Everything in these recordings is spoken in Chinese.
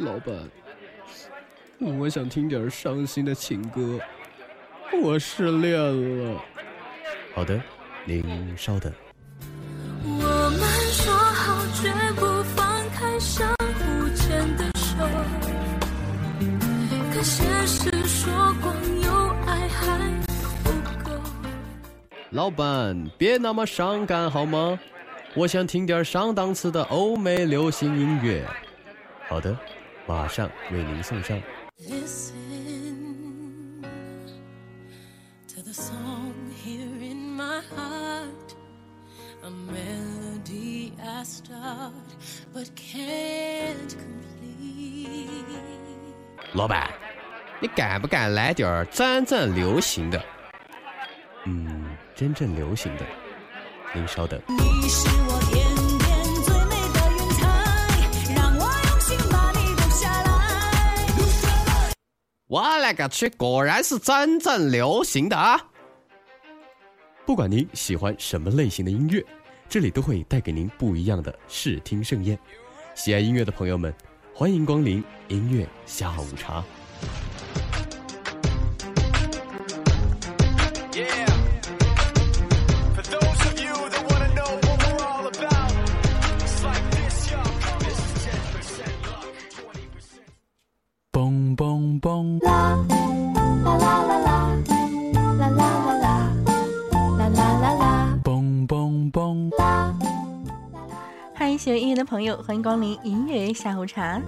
老板，我想听点伤心的情歌。我失恋了。好的，您稍等。我们说好绝不放开相互牵的手，可现实说光有爱还不够。老板，别那么伤感好吗？我想听点上档次的欧美流行音乐。好的，马上为您送上。老板，你敢不敢来点真正流行的？嗯，真正流行的，您稍等。你我勒个去，果然是真正流行的啊！不管您喜欢什么类型的音乐，这里都会带给您不一样的视听盛宴。喜爱音乐的朋友们，欢迎光临音乐下午茶。啦啦啦啦啦啦啦啦啦啦啦啦！蹦蹦蹦啦！嗨，喜欢音乐的朋友，欢迎光临音乐下午茶。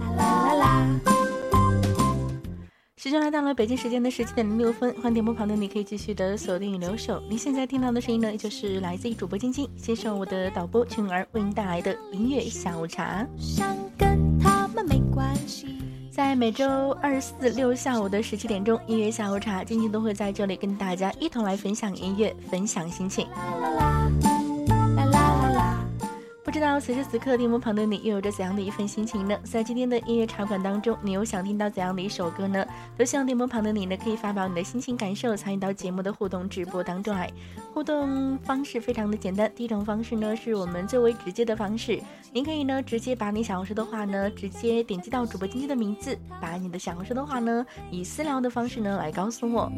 时间来到了北京时间的十七点零六分，欢迎点播旁的你可以继续的锁定与留守。您现在听到的声音呢，就是来自于主播晶晶，接受我的导播群儿为您带来的音乐下午茶。想跟他们没关系。在每周二、四、六下午的十七点钟，音乐下午茶，晶晶都会在这里跟大家一同来分享音乐，分享心情。知道此时此刻电幕旁的你又有着怎样的一份心情呢？在今天的音乐茶馆当中，你又想听到怎样的一首歌呢？都希望电幕旁的你呢，可以发表你的心情感受，参与到节目的互动直播当中来。互动方式非常的简单，第一种方式呢，是我们最为直接的方式，您可以呢直接把你想要说的话呢，直接点击到主播今天的名字，把你的想要说的话呢，以私聊的方式呢来告诉我。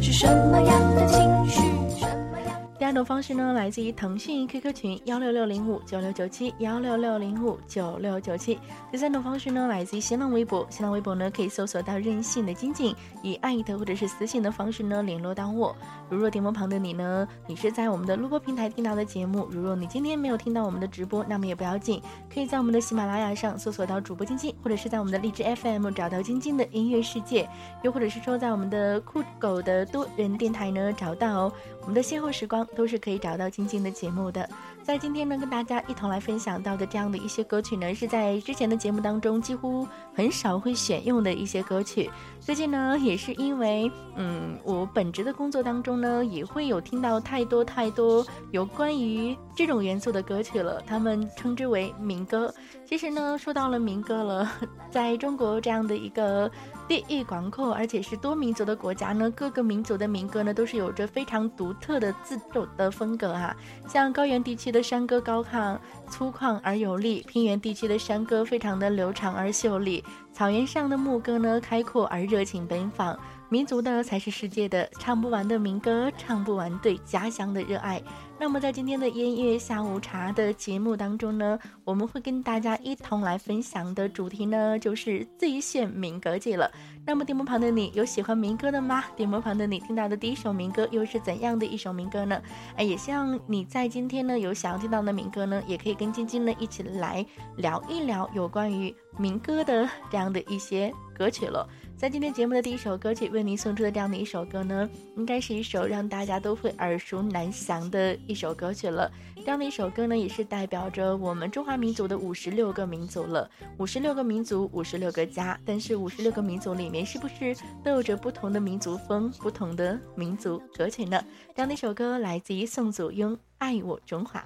是什么样的情绪？什么？第二种方式呢，来自于腾讯 QQ 群幺六六零五九六九七幺六六零五九六九七。第三种方式呢，来自于新浪微博，新浪微博呢可以搜索到任性的晶晶，以艾特或者是私信的方式呢联络到我。如若电波旁的你呢，你是在我们的录播平台听到的节目，如若你今天没有听到我们的直播，那么也不要紧，可以在我们的喜马拉雅上搜索到主播晶晶，或者是在我们的荔枝 FM 找到晶晶的音乐世界，又或者是说在我们的酷狗的多人电台呢找到。我们的邂逅时光都是可以找到晶晶的节目的。在今天呢，跟大家一同来分享到的这样的一些歌曲呢，是在之前的节目当中几乎很少会选用的一些歌曲。最近呢，也是因为嗯，我本职的工作当中呢，也会有听到太多太多有关于这种元素的歌曲了，他们称之为民歌。其实呢，说到了民歌了，在中国这样的一个地域广阔而且是多民族的国家呢，各个民族的民歌呢都是有着非常独特的自主的风格哈、像高原地区的山歌高亢粗犷而有力，平原地区的山歌非常的流畅而秀丽，草原上的牧歌呢开阔而热情奔放。民族的才是世界的，唱不完的民歌，唱不完对家乡的热爱。那么在今天的音乐下午茶的节目当中呢，我们会跟大家一同来分享的主题呢，就是最炫民歌季了。那么电幕旁的你有喜欢民歌的吗？电幕旁的你听到的第一首民歌又是怎样的一首民歌呢？哎，也希望你在今天呢有想要听到的民歌呢，也可以跟晶晶呢一起来聊一聊有关于民歌的这样的一些歌曲了。在今天节目的第一首歌曲为您送出的这样的一首歌呢，应该是一首让大家都会耳熟能详的一首歌曲了。这样的一首歌呢，也是代表着我们中华民族的五十六个民族了。五十六个民族，五十六个家，但是五十六个民族里面，是不是都有着不同的民族风、不同的民族歌曲呢？这样的一首歌来自于宋祖英，《爱我中华》。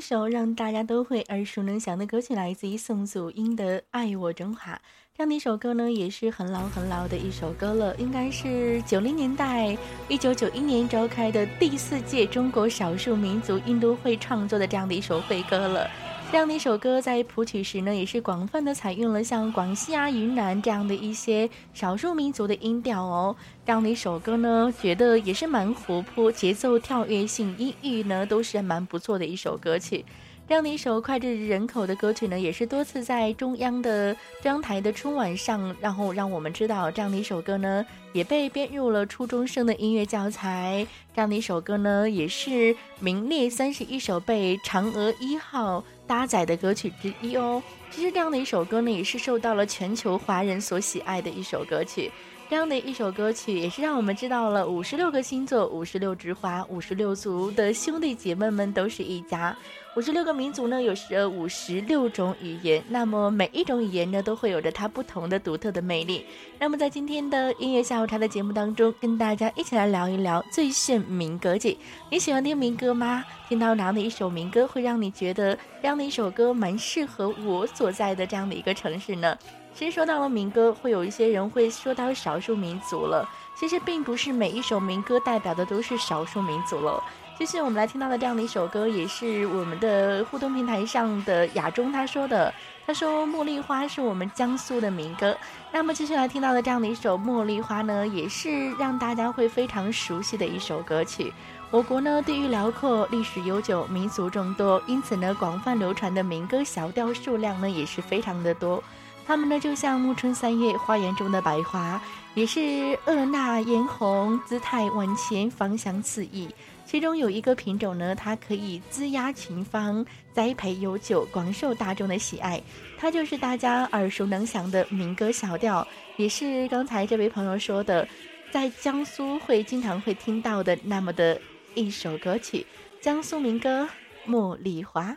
一首让大家都会耳熟能详的歌曲，来自于宋祖英的《爱我中华》。这样的一首歌呢，也是很老很老的一首歌了，应该是九零年代，一九九一年召开的第四届中国少数民族运动会创作的这样的一首会歌了。这样的一首歌在谱曲时呢，也是广泛的采用了像广西啊、云南这样的一些少数民族的音调哦。这样的一首歌呢，觉得也是蛮活泼，节奏跳跃性、音域呢都是蛮不错的一首歌曲。这样的一首脍炙人口的歌曲呢，也是多次在中央的中央台的春晚上，然后让我们知道这样的一首歌呢，也被编入了初中生的音乐教材。这样的一首歌呢，也是名列三十一首被嫦娥一号搭载的歌曲之一哦。其实这样的一首歌呢，也是受到了全球华人所喜爱的一首歌曲。这样的一首歌曲，也是让我们知道了五十六个星座、五十六枝花、五十六族的兄弟姐妹们都是一家。五十六个民族呢，有呃五十六种语言，那么每一种语言呢，都会有着它不同的独特的魅力。那么在今天的音乐下午茶的节目当中，跟大家一起来聊一聊最炫民歌季。你喜欢听民歌吗？听到哪样的一首民歌会让你觉得这样的一首歌蛮适合我所在的这样的一个城市呢？其实说到了民歌，会有一些人会说到少数民族了。其实并不是每一首民歌代表的都是少数民族了。就是我们来听到的这样的一首歌，也是我们的互动平台上的雅中他说的。他说《茉莉花》是我们江苏的民歌。那么接下来听到的这样的一首《茉莉花》呢，也是让大家会非常熟悉的一首歌曲。我国呢地域辽阔，历史悠久，民族众多，因此呢广泛流传的民歌小调数量呢也是非常的多。它们呢就像暮春三月花园中的白花，也是婀娜嫣红，姿态万千，芳香四溢。其中有一个品种呢，它可以滋压群芳，栽培悠久，广受大众的喜爱。它就是大家耳熟能详的民歌小调，也是刚才这位朋友说的，在江苏会经常会听到的那么的一首歌曲——江苏民歌《茉莉花》。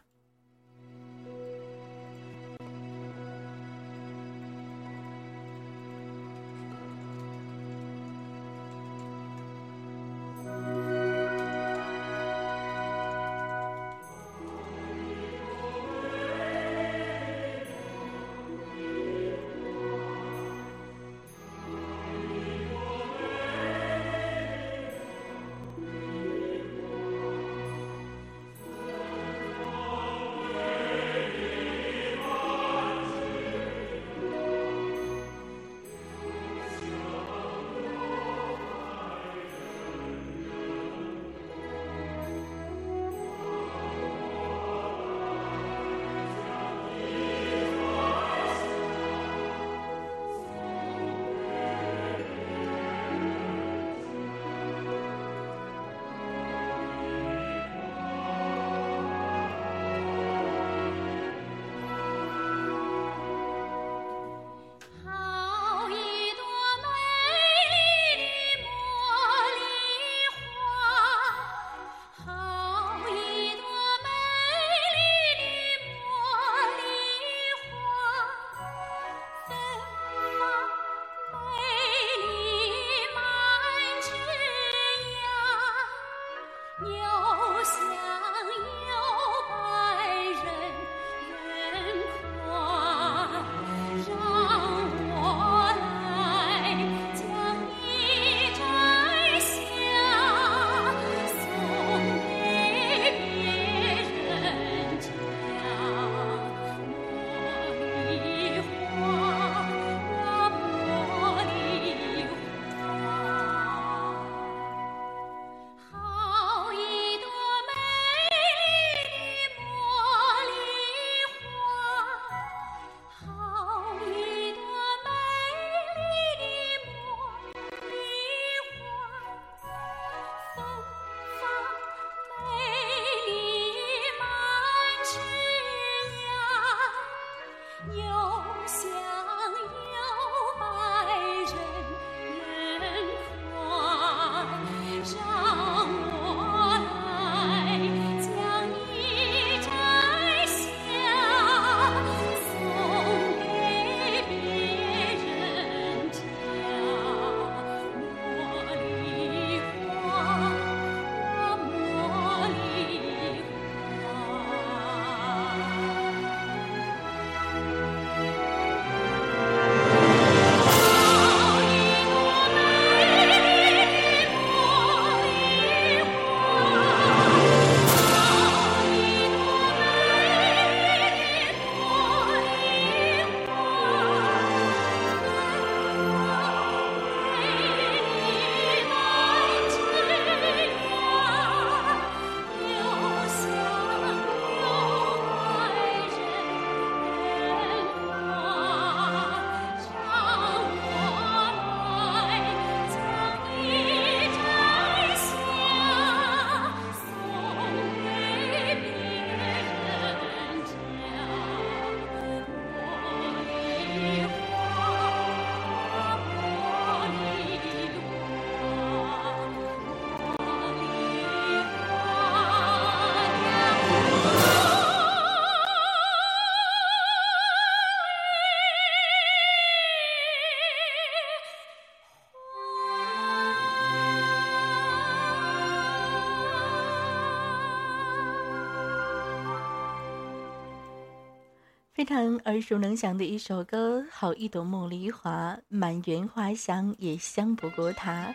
非常耳熟能详的一首歌，好一朵茉莉花，满园花香也香不过它。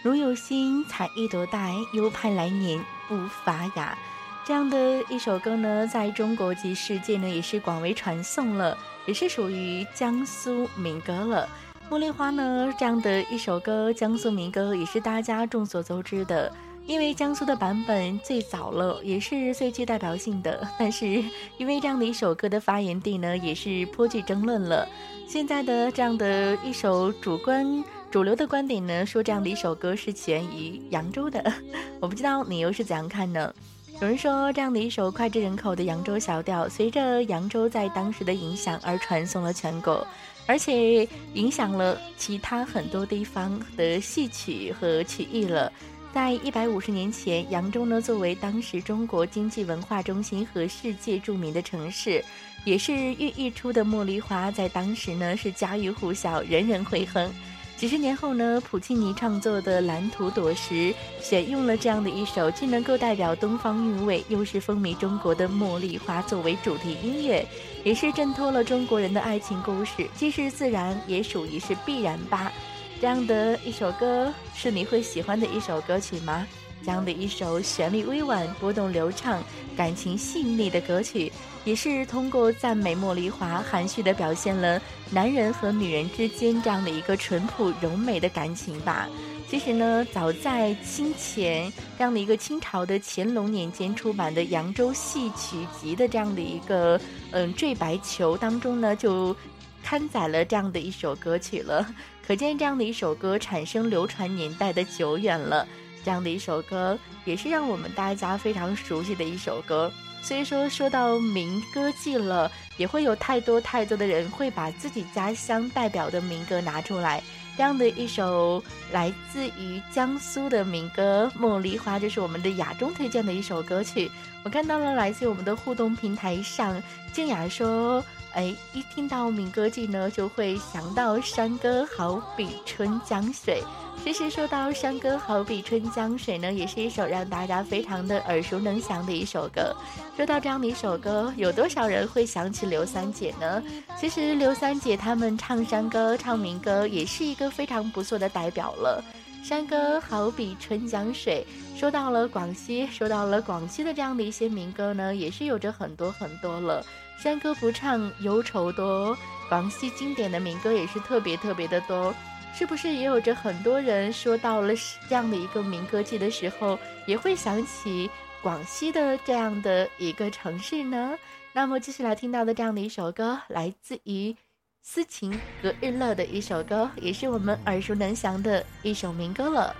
如有心采一朵戴，又盼来年不发芽。这样的一首歌呢，在中国及世界呢也是广为传颂了，也是属于江苏民歌了。茉莉花呢这样的一首歌，江苏民歌也是大家众所周知的。因为江苏的版本最早了，也是最具代表性的。但是因为这样的一首歌的发源地呢，也是颇具争论了。现在的这样的一首主观主流的观点呢，说这样的一首歌是起源于扬州的。我不知道你又是怎样看呢？有人说这样的一首脍炙人口的扬州小调，随着扬州在当时的影响而传颂了全国，而且影响了其他很多地方的戏曲和曲艺了。在一百五十年前，扬州呢作为当时中国经济文化中心和世界著名的城市，也是孕育出的茉莉花，在当时呢是家喻户晓，人人会哼。几十年后呢，普契尼创作的《蓝图朵什》选用了这样的一首既能够代表东方韵味，又是风靡中国的《茉莉花》作为主题音乐，也是挣脱了中国人的爱情故事，既是自然，也属于是必然吧。这样的一首歌是你会喜欢的一首歌曲吗？这样的一首旋律委婉、波动流畅、感情细腻的歌曲，也是通过赞美茉莉花，含蓄地表现了男人和女人之间这样的一个淳朴柔美的感情吧。其实呢，早在清前这样的一个清朝的乾隆年间出版的《扬州戏曲集》的这样的一个嗯《坠白球》当中呢，就刊载了这样的一首歌曲了。可见这样的一首歌产生流传年代的久远了，这样的一首歌也是让我们大家非常熟悉的一首歌。所以说，说到民歌季了，也会有太多太多的人会把自己家乡代表的民歌拿出来。这样的一首来自于江苏的民歌《茉莉花》，就是我们的雅中推荐的一首歌曲。我看到了来自我们的互动平台上，静雅说。哎，一听到民歌剧呢，就会想到山歌好比春江水。其实说到山歌好比春江水呢，也是一首让大家非常的耳熟能详的一首歌。说到这样的一首歌，有多少人会想起刘三姐呢？其实刘三姐他们唱山歌、唱民歌，也是一个非常不错的代表了。山歌好比春江水，说到了广西，说到了广西的这样的一些民歌呢，也是有着很多很多了。山歌不唱忧愁多，广西经典的民歌也是特别特别的多，是不是也有着很多人说到了这样的一个民歌季的时候，也会想起广西的这样的一个城市呢？那么接下来听到的这样的一首歌，来自于斯琴格日乐的一首歌，也是我们耳熟能详的一首民歌了。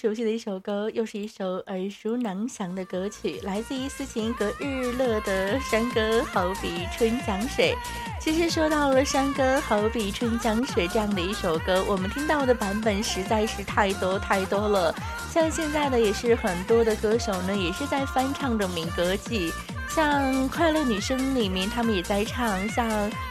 熟悉的一首歌，又是一首耳熟能详的歌曲，来自于斯琴格日乐的《山歌好比春江水》。其实说到了《山歌好比春江水》这样的一首歌，我们听到的版本实在是太多太多了。像现在的也是很多的歌手呢，也是在翻唱着民歌季。像《快乐女声》里面，他们也在唱；像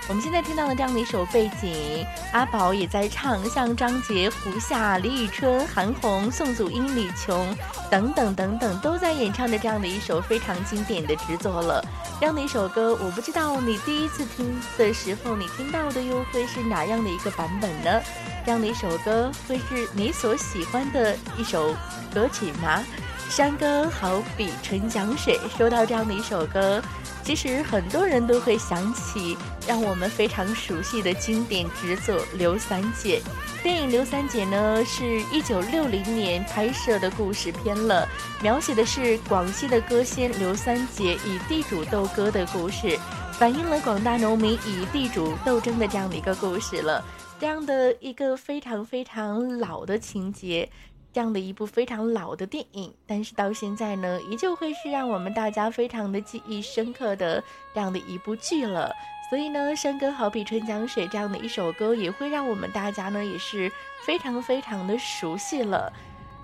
我们现在听到的这样的一首背景，阿宝也在唱；像张杰、胡夏、李宇春、韩红、宋祖英、李琼等等等等，都在演唱着这样的一首非常经典的之作了。这样的一首歌，我不知道你第一次听的时候，你听到的又会是哪样的一个版本呢？这样的一首歌，会是你所喜欢的一首歌曲吗？山歌好比春江水。说到这样的一首歌，其实很多人都会想起让我们非常熟悉的经典之作《刘三姐》。电影《刘三姐》呢，是一九六零年拍摄的故事片了，描写的是广西的歌仙刘三姐以地主斗歌的故事，反映了广大农民与地主斗争的这样的一个故事了。这样的一个非常非常老的情节。这样的一部非常老的电影，但是到现在呢，依旧会是让我们大家非常的记忆深刻的这样的一部剧了。所以呢，山歌好比春江水这样的一首歌，也会让我们大家呢也是非常非常的熟悉了。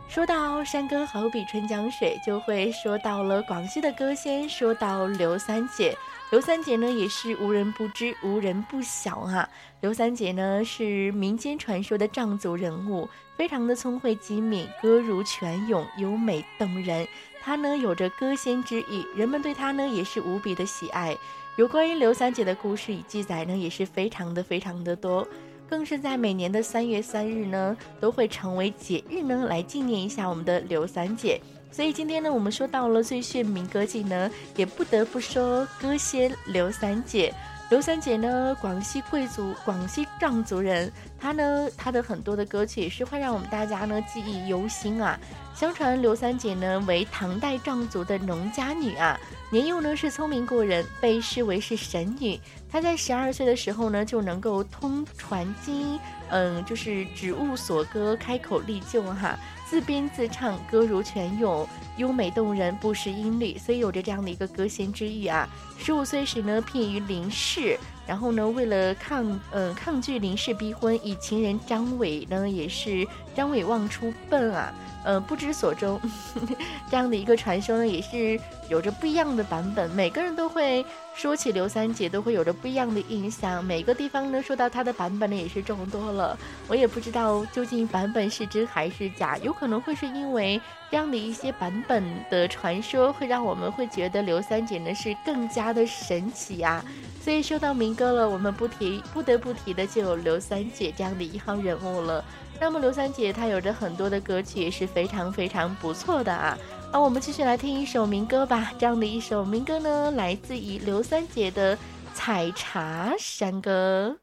说到山歌好比春江水，就会说到了广西的歌仙，说到刘三姐。刘三姐呢，也是无人不知、无人不晓哈。刘三姐呢，是民间传说的藏族人物，非常的聪慧机敏，歌如泉涌，优美动人。她呢，有着歌仙之意，人们对她呢，也是无比的喜爱。有关于刘三姐的故事与记载呢，也是非常的非常的多，更是在每年的三月三日呢，都会成为节日呢，来纪念一下我们的刘三姐。所以今天呢，我们说到了最炫民歌季呢，也不得不说歌仙刘三姐。刘三姐呢，广西贵族，广西藏族人，她呢，她的很多的歌曲是会让我们大家呢记忆犹新啊。相传刘三姐呢为唐代藏族的农家女啊，年幼呢是聪明过人，被视为是神女。她在十二岁的时候呢就能够通传经，嗯，就是指物所歌，开口立就哈。自编自唱，歌如泉涌，优美动人，不失音律，所以有着这样的一个歌仙之誉啊。十五岁时呢，聘于林氏，然后呢，为了抗呃抗拒林氏逼婚，以情人张伟呢，也是张伟望出笨啊，呃不知所终，这样的一个传说呢，也是有着不一样的版本。每个人都会说起刘三姐，都会有着不一样的印象。每个地方呢，说到她的版本呢，也是众多了。我也不知道究竟版本是真还是假，有可能会是因为这样的一些版本的传说，会让我们会觉得刘三姐呢是更加的神奇呀、所以说到民歌了，我们不提不得不提的就有刘三姐这样的一号人物了。那么刘三姐她有着很多的歌曲也是非常非常不错的啊。那我们继续来听一首民歌吧。这样的一首民歌呢，来自于刘三姐的《采茶山歌》。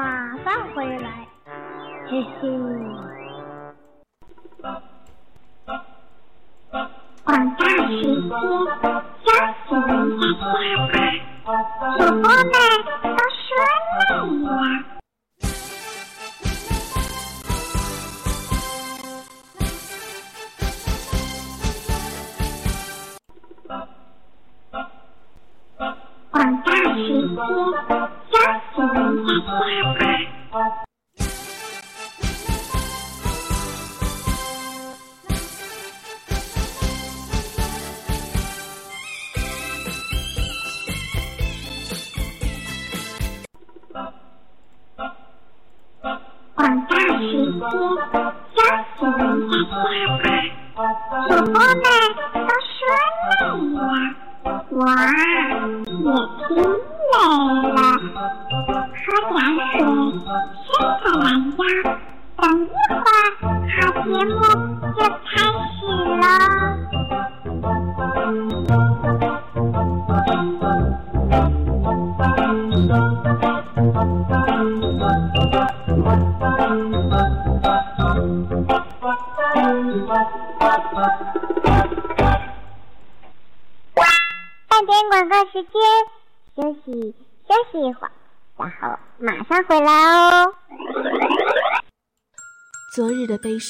马上回来。嘿嘿。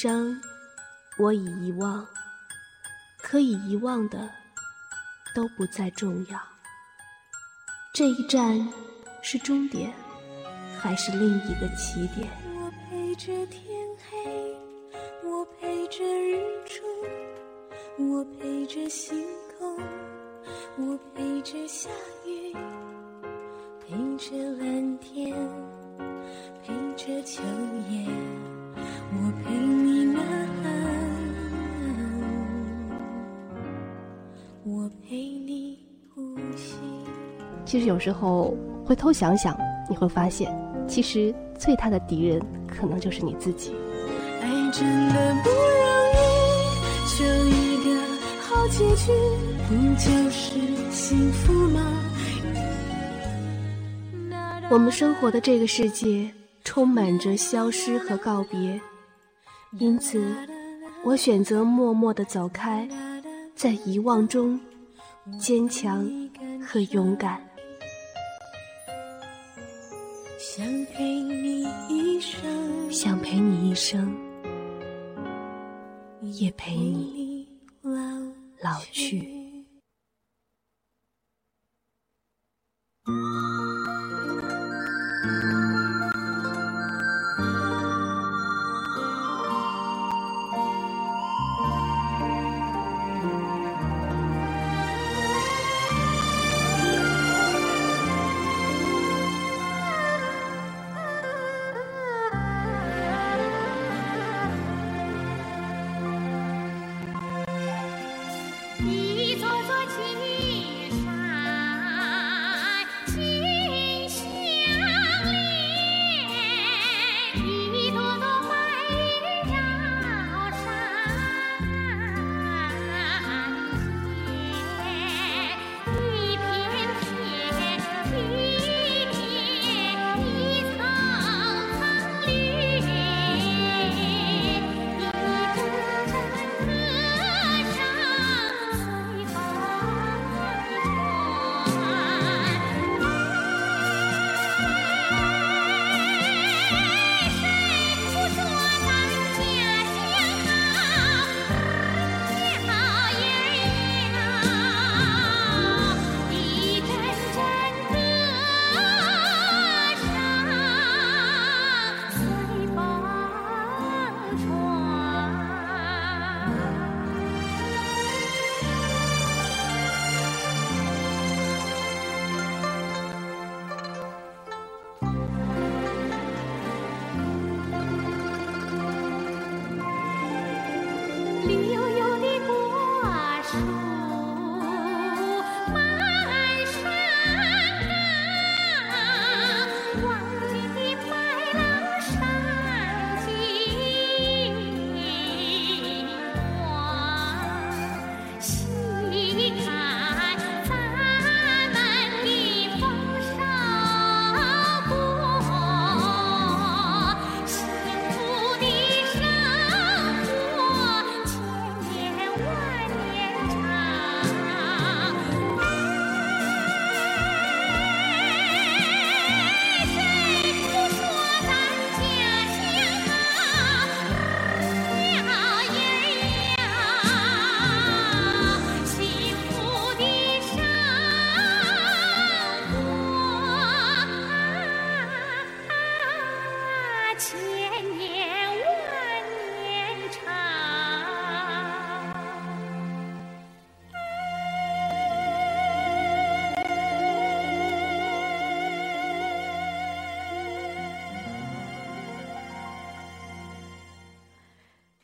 日的悲伤，我已遗忘，可以遗忘的都不再重要。这一站是终点，还是另一个起点？我陪着天黑，我陪着日出，我陪着星空，我陪着下雨，陪着蓝天，陪着秋叶，其实有时候回头想想，你会发现，其实最大的敌人可能就是你自己。爱真的不容易，求一个好结局，不就是幸福吗？我们生活的这个世界充满着消失和告别，因此，我选择默默的走开，在遗忘中坚强和勇敢。想陪你一生，想陪你一生，也陪你老老去。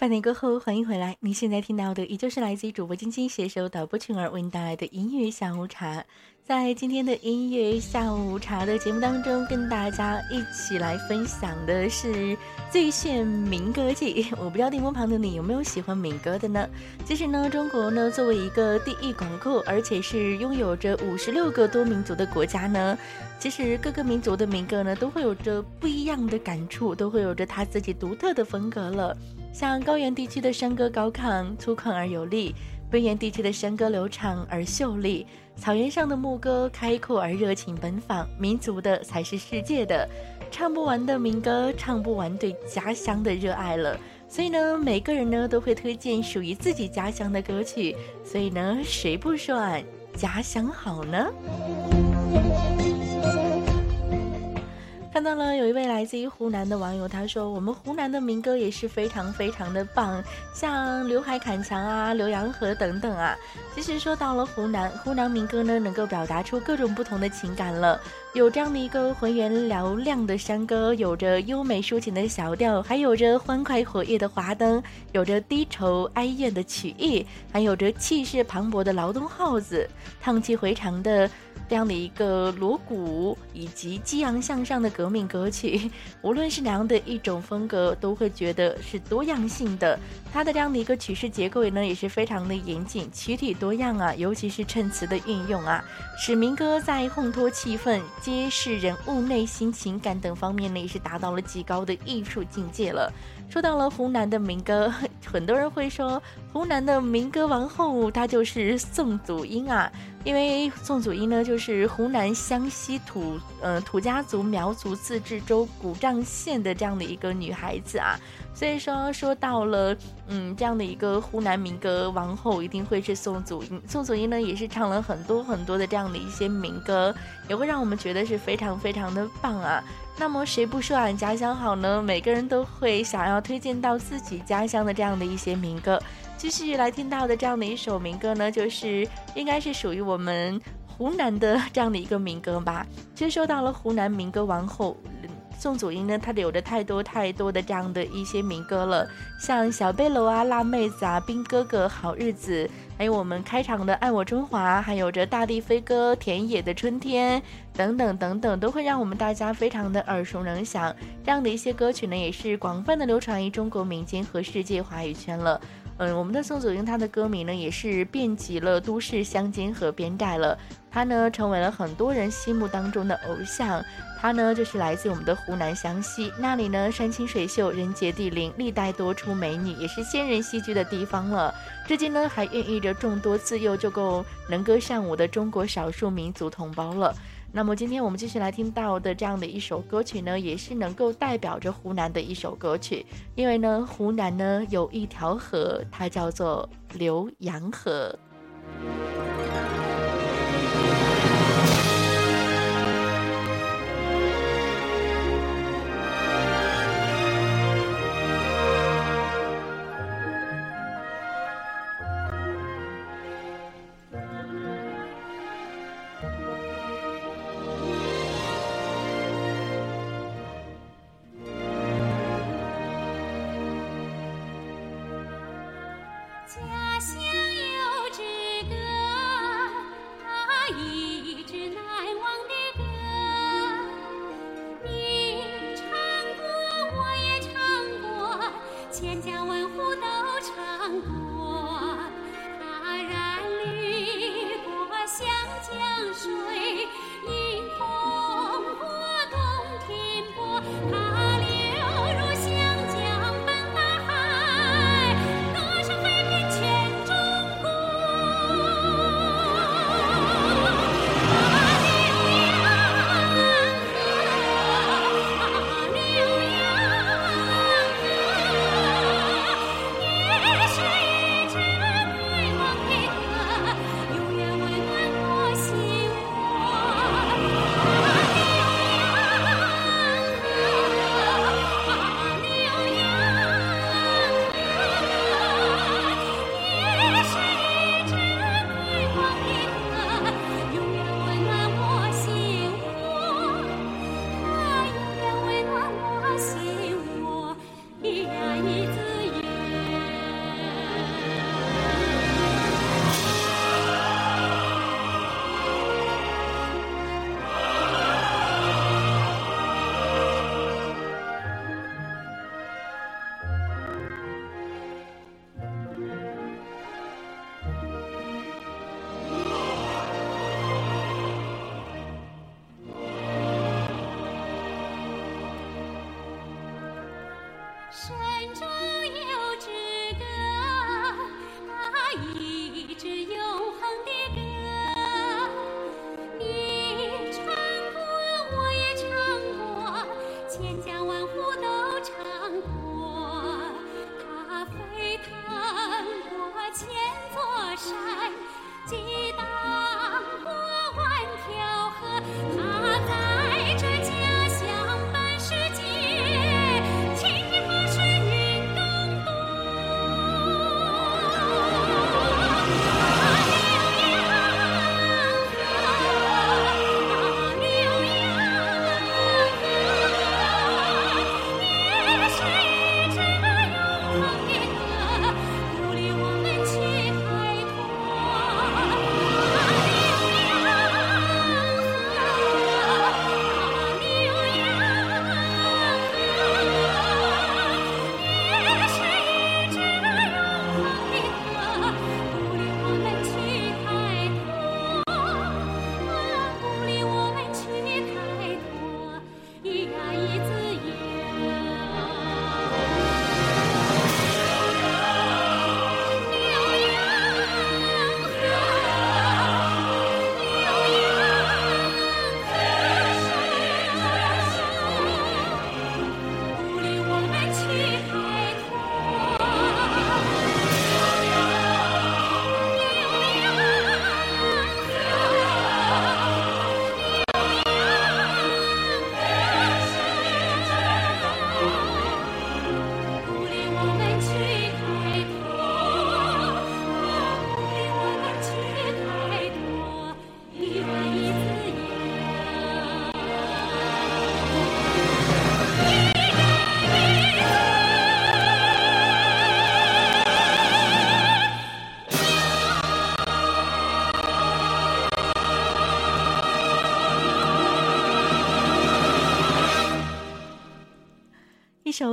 半点过后，欢迎回来。您现在听到的依旧是来自于主播晶晶携手导播群儿为您带来的音乐下午茶。在今天的音乐下午茶的节目当中，跟大家一起来分享的是最炫民歌季。我不知道电波旁的你有没有喜欢民歌的呢？其实呢，中国呢作为一个地域广阔，而且是拥有着五十六个多民族的国家呢，其实各个民族的民歌呢都会有着不一样的感触，都会有着它自己独特的风格了。像高原地区的山歌高亢粗犷而有力，边缘地区的山歌流畅而秀丽，草原上的牧歌开阔而热情奔放。民族的才是世界的，唱不完的民歌，唱不完对家乡的热爱了。所以呢，每个人呢都会推荐属于自己家乡的歌曲。所以呢，谁不说俺家乡好呢？看到了有一位来自于湖南的网友，他说我们湖南的民歌也是非常非常的棒，像刘海砍墙啊、浏阳河等等啊。其实说到了湖南，湖南民歌呢能够表达出各种不同的情感了，有这样的一个浑圆嘹亮的山歌，有着优美抒情的小调，还有着欢快活跃的花灯，有着低愁哀怨的曲艺，还有着气势磅礴的劳动号子，荡气回肠的。这样的一个锣鼓以及激昂向上的革命歌曲，无论是哪样的一种风格，都会觉得是多样性的。它的这样的一个曲式结构呢，也是非常的严谨，曲体多样啊，尤其是衬词的运用啊，使民歌在烘托气氛、揭示人物内心情感等方面呢，也是达到了极高的艺术境界了。说到了湖南的民歌，很多人会说湖南的民歌王后她就是宋祖英啊，因为宋祖英呢就是湖南湘西土呃土家族苗族自治州古丈县的这样的一个女孩子啊，所以说说到了嗯这样的一个湖南民歌王后，一定会是宋祖英。宋祖英呢也是唱了很多很多的这样的一些民歌，也会让我们觉得是非常非常的棒啊。那么谁不说俺家乡好呢？每个人都会想要推荐到自己家乡的这样的一些民歌。继续来听到的这样的一首民歌呢，就是应该是属于我们湖南的这样的一个民歌吧。其实说到了湖南民歌王后宋祖英呢，她有着太多太多的这样的一些民歌了，像小背篓啊、辣妹子啊、兵哥哥、好日子，还有我们开场的爱我中华，还有着大地飞歌、田野的春天。等等等等，都会让我们大家非常的耳熟能详。这样的一些歌曲呢，也是广泛的流传于中国民间和世界华语圈了。嗯，我们的宋祖英她的歌名呢，也是遍及了都市乡间和边寨了。她呢，成为了很多人心目当中的偶像。她呢，就是来自我们的湖南湘西，那里呢，山清水秀，人杰地灵，历代多出美女，也是仙人戏居的地方了。至今呢，还孕育着众多自幼就够能歌善舞的中国少数民族同胞了。那么今天我们继续来听到的这样的一首歌曲呢，也是能够代表着湖南的一首歌曲，因为呢，湖南呢有一条河，它叫做浏阳河。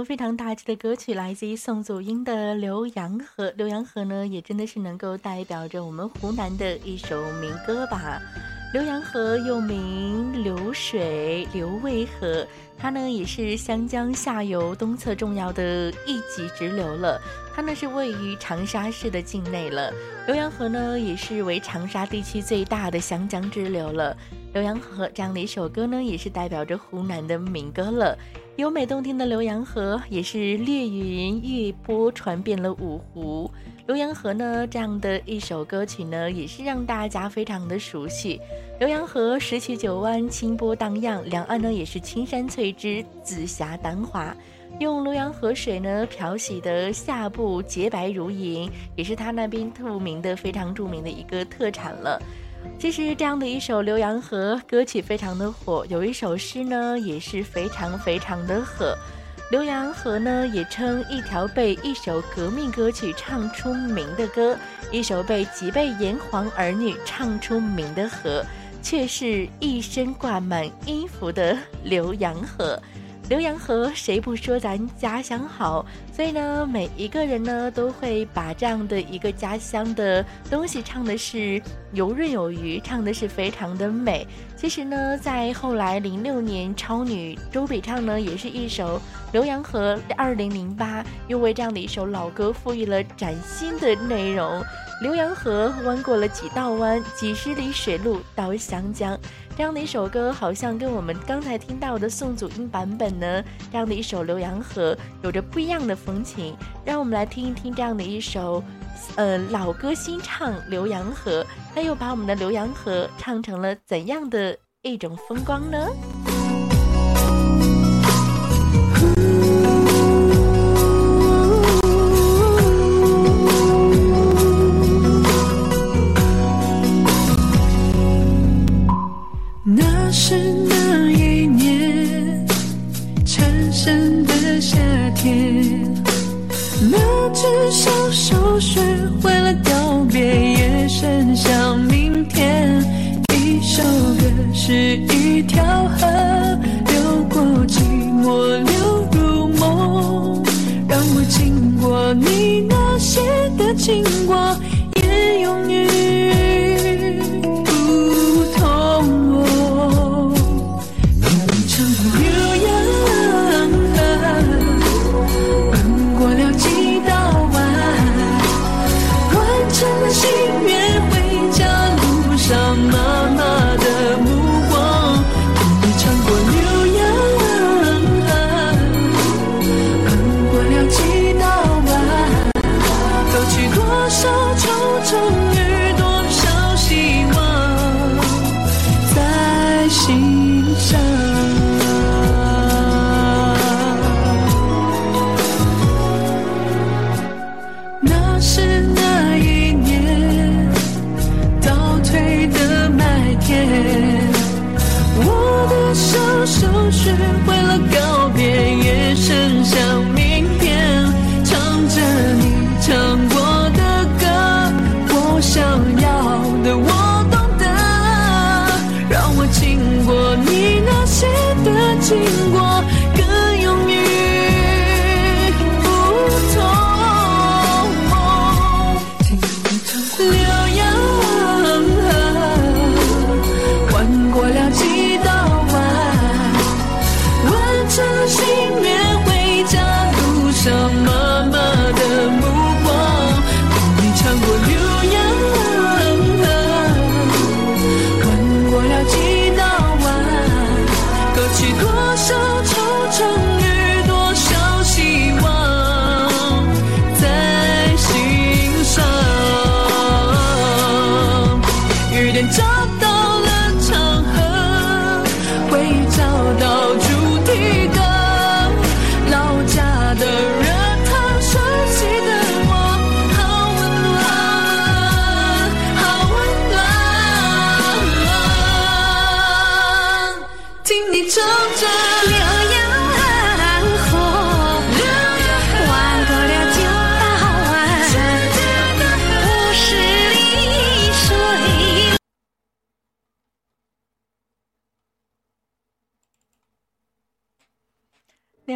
非常大气的歌曲，来自于宋祖英的《浏阳河》。浏阳河呢，也真的是能够代表着我们湖南的一首民歌吧。浏阳河又名流水、流渭河，它呢也是湘江下游东侧重要的一级支流了。它呢是位于长沙市的境内了。浏阳河呢也是为长沙地区最大的湘江支流了。浏阳河这样的一首歌呢，也是代表着湖南的民歌了。优美动听的浏阳河，也是掠云越波传遍了五湖。浏阳河呢，这样的一首歌曲呢，也是让大家非常的熟悉。浏阳河十曲九弯，清波荡漾，两岸呢也是青山翠枝，紫霞丹华。用浏阳河水呢漂洗的下部洁白如银，也是它那边著名的非常著名的一个特产了。其实这样的一首《浏阳河》歌曲非常的火，有一首诗呢也是非常非常的火。浏阳河呢也称一条被一首革命歌曲唱出名的歌，一首被几辈炎黄儿女唱出名的河，却是一身挂满音符的浏阳河。浏阳河，谁不说咱家乡好？所以呢，每一个人呢都会把这样的一个家乡的东西唱的是游刃有余，唱的是非常的美。其实呢，在后来零六年，超女周笔畅呢也是一首《浏阳河》，二零零八又为这样的一首老歌赋予了崭新的内容。浏阳河弯过了几道弯，几十里水路到湘江。这样的一首歌，好像跟我们刚才听到的宋祖英版本呢，这样的一首《浏阳河》有着不一样的风情。让我们来听一听这样的一首，呃，老歌新唱《浏阳河》，它又把我们的浏阳河唱成了怎样的一种风光呢？是那一年蝉声的夏天，那只小手学会了道别，也伸向明天。一首歌是一条河，流过寂寞，流入梦，让我经过你那些的经过，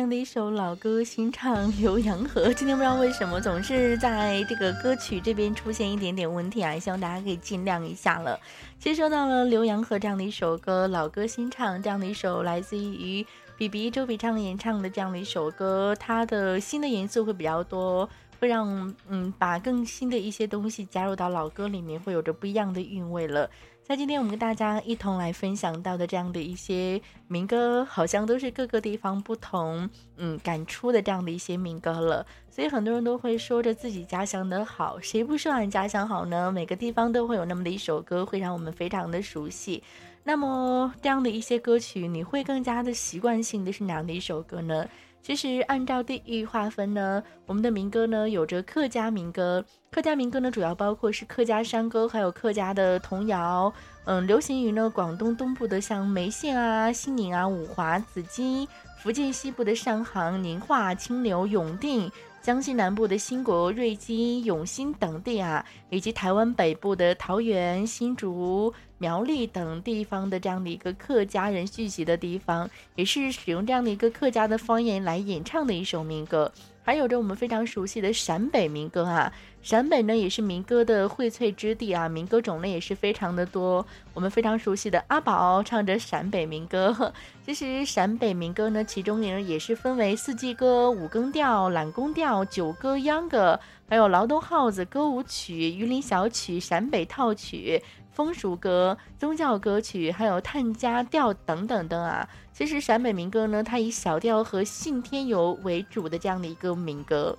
的一首老歌新唱《浏阳河》，今天不知道为什么总是在这个歌曲这边出现一点点问题啊，希望大家可以尽量一下了。其实说到了《浏阳河》这样的一首歌，老歌新唱这样的一首来自于比比周笔畅演唱的这样的一首歌，它的新的元素会比较多，会让嗯把更新的一些东西加入到老歌里面，会有着不一样的韵味了。在今天我们跟大家一同来分享到的这样的一些民歌，好像都是各个地方不同，嗯，感触的这样的一些民歌了。所以很多人都会说着自己家乡的好，谁不说俺家乡好呢？每个地方都会有那么的一首歌，会让我们非常的熟悉。那么这样的一些歌曲，你会更加的习惯性的是哪样的一首歌呢？其实按照地域划分呢，我们的民歌呢有着客家民歌，客家民歌呢主要包括是客家山歌，还有客家的童谣，嗯，流行于呢广东东部的像梅县啊、兴宁啊、五华、紫金，福建西部的上杭、宁化、清流、永定。江西南部的兴国、瑞金、永兴等地啊，以及台湾北部的桃园、新竹、苗栗等地方的这样的一个客家人聚集的地方，也是使用这样的一个客家的方言来演唱的一首民歌。还有着我们非常熟悉的陕北民歌啊，陕北呢也是民歌的荟萃之地啊，民歌种类也是非常的多。我们非常熟悉的阿宝唱着陕北民歌，其实陕北民歌呢，其中呢也是分为四季歌、五更调、揽宫调、九歌、秧歌，还有劳动号子、歌舞曲、榆林小曲、陕北套曲。风俗歌、宗教歌曲，还有探家调等等等啊。其实陕北民歌呢，它以小调和信天游为主的这样的一个民歌。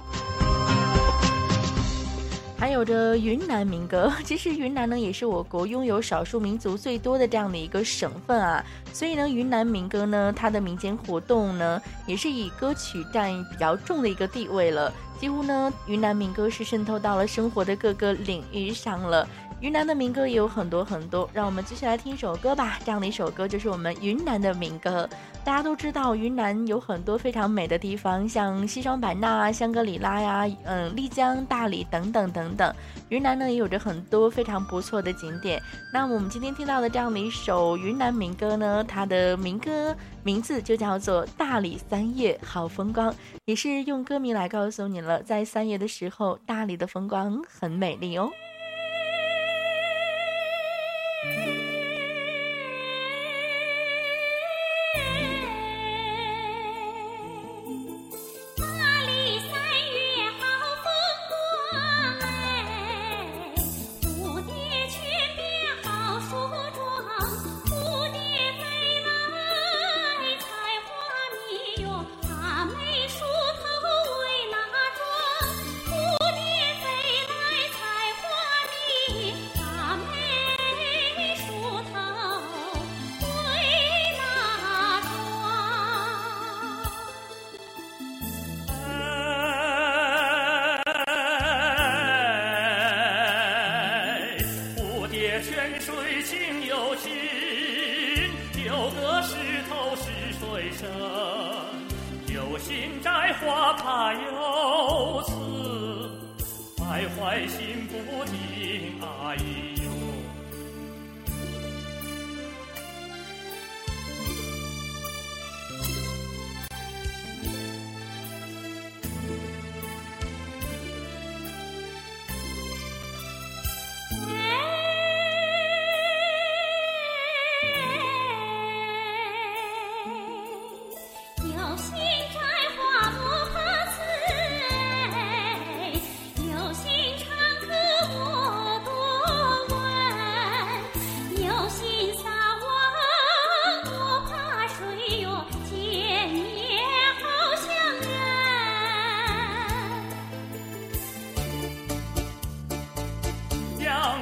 还有着云南民歌，其实云南呢也是我国拥有少数民族最多的这样的一个省份啊，所以呢，云南民歌呢，它的民间活动呢，也是以歌曲占比较重的一个地位了。几乎呢，云南民歌是渗透到了生活的各个领域上了。云南的民歌也有很多很多，让我们继续来听一首歌吧。这样的一首歌就是我们云南的民歌。大家都知道，云南有很多非常美的地方，像西双版纳、香格里拉呀，嗯，丽江、大理等等等等。云南呢也有着很多非常不错的景点。那我们今天听到的这样的一首云南民歌呢，它的民歌名字就叫做《大理三月好风光》，也是用歌名来告诉你了，在三月的时候，大理的风光很美丽哦。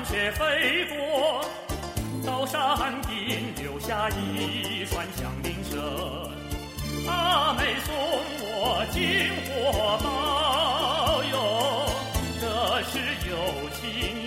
雪飞过到山顶，留下一串响铃声。阿妹送我金火包哟，这是友情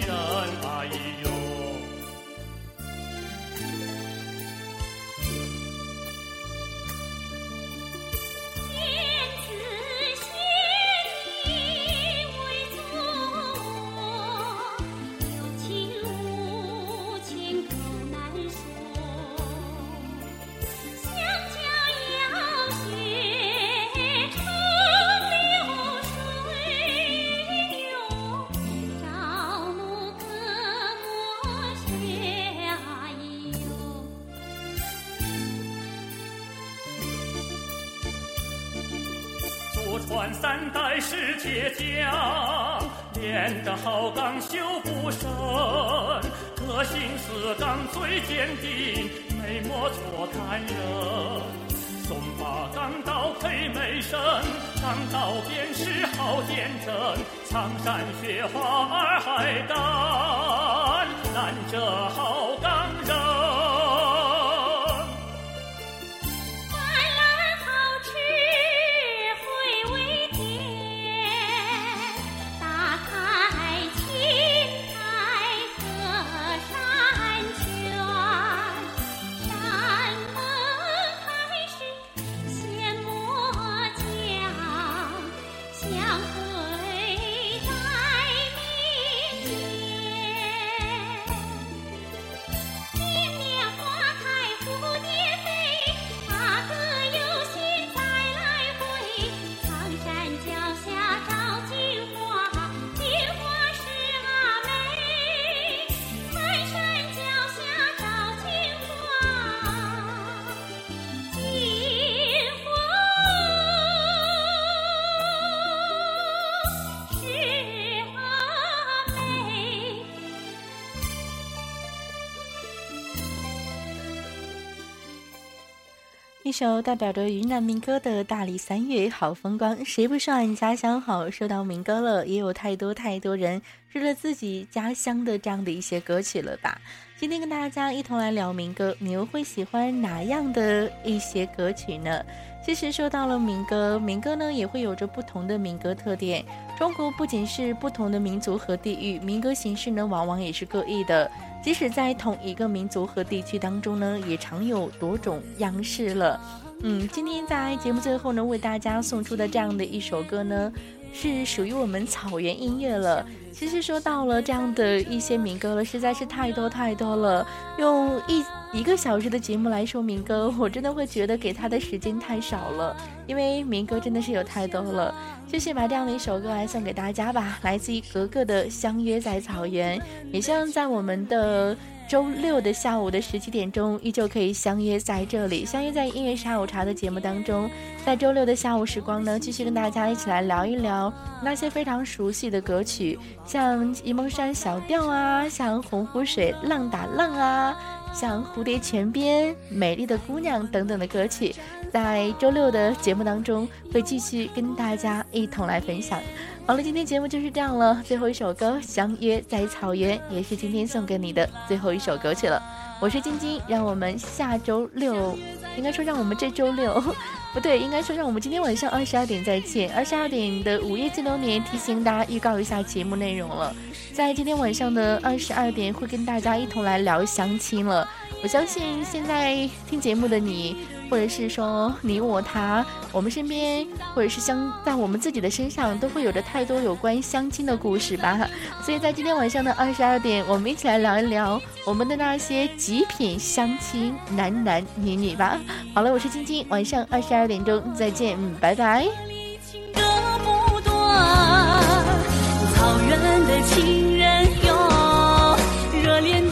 铁匠，练得好钢修不深，个性似钢最坚定，没莫错看人。松把钢刀配美身，钢刀便是好见证。苍山雪花儿还干，难这好首代表着云南民歌的《大理三月好风光》，谁不说俺家乡好？说到民歌了，也有太多太多人说了自己家乡的这样的一些歌曲了吧？今天跟大家一同来聊民歌，你又会喜欢哪样的一些歌曲呢？其实说到了民歌，民歌呢也会有着不同的民歌特点。中国不仅是不同的民族和地域，民歌形式呢往往也是各异的。即使在同一个民族和地区当中呢，也常有多种样式了。嗯，今天在节目最后呢，为大家送出的这样的一首歌呢，是属于我们草原音乐了。其实说到了这样的一些民歌了，实在是太多太多了。用一一个小时的节目来说民歌，我真的会觉得给他的时间太少了，因为民歌真的是有太多了。就先把这样的一首歌来送给大家吧，来自于格格的《相约在草原》，也希望在我们的。周六的下午的十七点钟，依旧可以相约在这里，相约在音乐下午茶的节目当中。在周六的下午时光呢，继续跟大家一起来聊一聊那些非常熟悉的歌曲，像《沂蒙山小调》啊，像《洪湖水浪打浪》啊，像《蝴蝶泉边》《美丽的姑娘》等等的歌曲，在周六的节目当中会继续跟大家一同来分享。好了，今天节目就是这样了。最后一首歌《相约在草原》也是今天送给你的最后一首歌曲了。我是晶晶，让我们下周六，应该说让我们这周六，不对，应该说让我们今天晚上二十二点再见。二十二点的午夜激流年提醒大家预告一下节目内容了，在今天晚上的二十二点会跟大家一同来聊相亲了。我相信现在听节目的你。或者是说你我他，我们身边或者是相在我们自己的身上，都会有着太多有关相亲的故事吧。所以在今天晚上的二十二点，我们一起来聊一聊我们的那些极品相亲男男女女吧。好了，我是晶晶，晚上二十二点钟再见，嗯，拜拜。草原的情人哟，热恋。